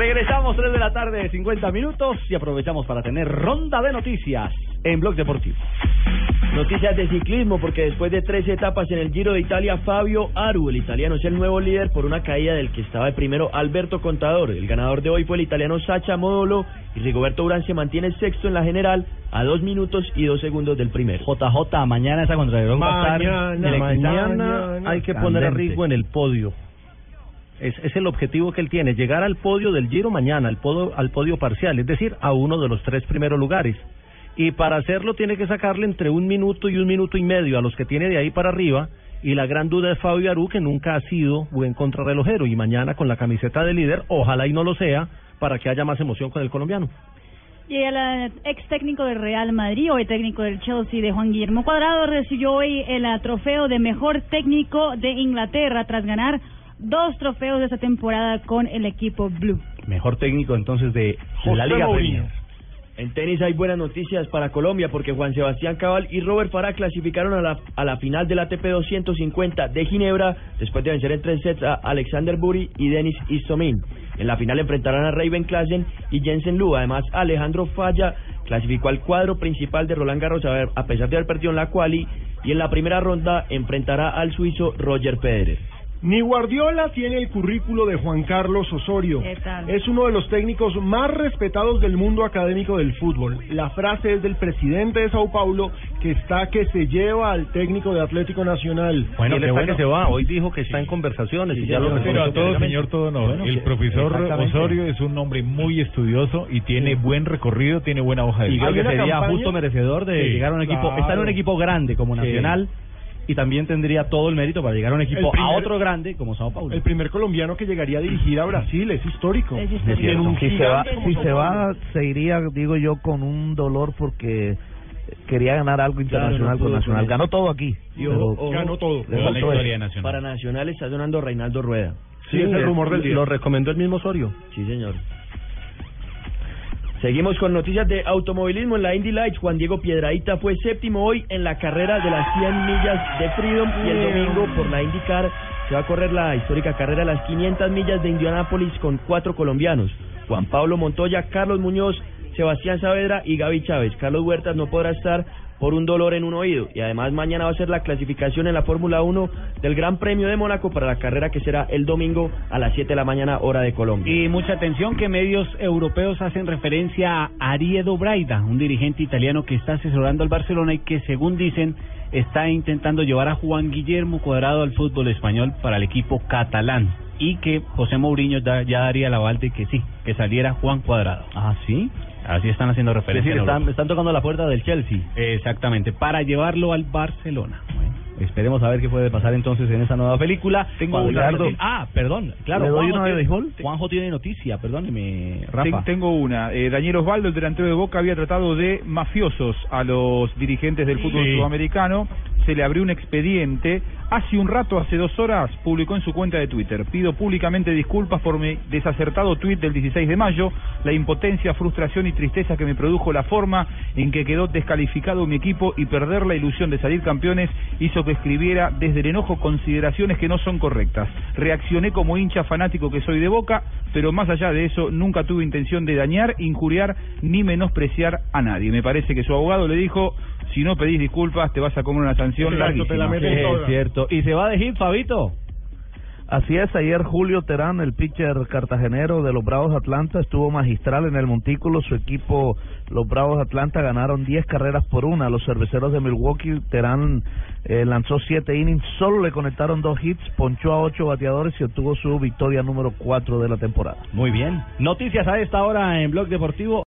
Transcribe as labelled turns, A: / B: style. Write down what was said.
A: Regresamos 3 de la tarde, 50 minutos y aprovechamos para tener ronda de noticias en Blog Deportivo.
B: Noticias de ciclismo, porque después de tres etapas en el Giro de Italia, Fabio Aru, el italiano, es el nuevo líder por una caída del que estaba de primero Alberto Contador. El ganador de hoy fue el italiano Sacha Modolo y Rigoberto Urán se mantiene sexto en la general a dos minutos y dos segundos del primero.
A: JJ, mañana esa contrarreloj va a estar
C: Mañana, mañana hay que poner a. Rigo en el podio. Es, es el objetivo que él tiene, llegar al podio del Giro mañana, al podio, al podio parcial, es decir, a uno de los tres primeros lugares. Y para hacerlo tiene que sacarle entre un minuto y un minuto y medio a los que tiene de ahí para arriba. Y la gran duda es Fabio Aru, que nunca ha sido buen contrarrelojero. Y mañana con la camiseta de líder, ojalá y no lo sea, para que haya más emoción con el colombiano.
D: Y el eh, ex técnico del Real Madrid, hoy técnico del Chelsea, de Juan Guillermo Cuadrado, recibió hoy el eh, trofeo de mejor técnico de Inglaterra tras ganar dos trofeos de esta temporada con el equipo Blue.
A: Mejor técnico entonces de la Liga Premier.
B: En tenis hay buenas noticias para Colombia porque Juan Sebastián Cabal y Robert Farah clasificaron a la, a la final del ATP 250 de Ginebra después de vencer en tres sets a Alexander Buri y Denis Istomin. En la final enfrentarán a Raven Klassen y Jensen Lu. Además, Alejandro Falla clasificó al cuadro principal de Roland Garros a, ver- a pesar de haber perdido en la quali y en la primera ronda enfrentará al suizo Roger Federer.
E: Ni Guardiola tiene el currículo de Juan Carlos Osorio.
D: ¿Qué tal?
E: Es uno de los técnicos más respetados del mundo académico del fútbol. La frase es del presidente de Sao Paulo que está que se lleva al técnico de Atlético Nacional.
C: Bueno,
E: Y él
C: qué
E: está
C: bueno.
E: que
C: se va. Hoy dijo que está en conversaciones y ya lo.
F: Pero a todo señor, todo no.
E: Bueno,
F: el profesor. Osorio es un hombre muy estudioso y tiene buen recorrido, tiene buena hoja de
A: Y
F: vida.
A: creo que sería
E: campaña-
A: justo merecedor de
F: Sí,
A: llegar a un equipo,
E: claro.
A: estar en un equipo grande como Nacional y también tendría todo el mérito para llegar a un equipo
E: primer-
A: a otro grande como Sao Paulo.
E: El primer colombiano que llegaría a dirigir a Brasil es histórico.
D: Es histórico.
G: Si se va, si se va, se iría, digo yo, con un dolor porque quería ganar algo internacional
B: no
G: con Nacional. Ganó todo aquí. Pero
B: ojo,
E: Ganó todo.
F: la historia nacional.
B: Para Nacional está sonando Reinaldo Rueda.
E: Sí, es el rumor del día.
C: Lo recomendó el mismo Osorio.
B: Sí, señor. Seguimos con noticias de automovilismo en la Indy Lights. Juan Diego Piedraíta fue séptimo hoy en la carrera de las 100 millas de Freedom y el domingo por la IndyCar se va a correr la histórica carrera de las 500 millas de Indianápolis con cuatro colombianos. Juan Pablo Montoya, Carlos Muñoz, Sebastián Saavedra y Gaby Chávez. Carlos Huertas no podrá estar por un dolor en un oído y además mañana va a ser la clasificación en la Fórmula 1 del Gran Premio de Mónaco para la carrera que será el domingo a las 7 de la mañana hora de Colombia.
H: Y mucha atención que medios europeos hacen referencia a Ariedo Braida, un dirigente italiano que está asesorando al Barcelona y que según dicen está intentando llevar a Juan Guillermo Cuadrado al fútbol español para el equipo catalán y que José Mourinho da- ya daría el aval de que sí, que saliera Juan Cuadrado.
A: Ah, sí.
H: Así están haciendo
A: Es
H: referencia.
A: decir,
H: en
A: están, tocando la puerta del Chelsea.
H: Exactamente, para llevarlo al Barcelona.
A: Bueno, esperemos a ver qué puede pasar entonces en esa nueva película. Tengo
G: Juan
A: una Ah, perdón, claro.
G: ¿Le doy
A: Juanjo
G: una de béisbol?
A: Juanjo tiene noticia, perdóneme, Rafa.
I: Ten- tengo una. Eh, Daniel Osvaldo, el delantero de Boca, había tratado de mafiosos a los dirigentes del fútbol
F: Sí.
I: sudamericano. Se le abrió un expediente. Hace un rato, hace dos horas, publicó en su cuenta de Twitter. Pido públicamente disculpas por mi desacertado tuit del 16 de mayo. La impotencia, frustración y tristeza que me produjo la forma en que quedó descalificado mi equipo y perder la ilusión de salir campeones hizo que escribiera desde el enojo consideraciones que no son correctas. Reaccioné como hincha fanático que soy de Boca, pero más allá de eso nunca tuve intención de dañar, injuriar ni menospreciar a nadie. Me parece que su abogado le dijo, si no pedís disculpas te vas a comer una sanción larguísima.
A: es cierto. ¿Y se va de hit, Fabito?
G: Así es, ayer Julio Terán, el pitcher cartagenero de los Bravos Atlanta, estuvo magistral en el montículo. Su equipo, los Bravos Atlanta, ganaron 10 carreras por una. Los cerveceros de Milwaukee, Terán eh, lanzó 7 innings, solo le conectaron dos hits, ponchó a 8 bateadores y obtuvo su victoria número 4 de la temporada.
A: Muy bien. Noticias a esta hora en Blog Deportivo.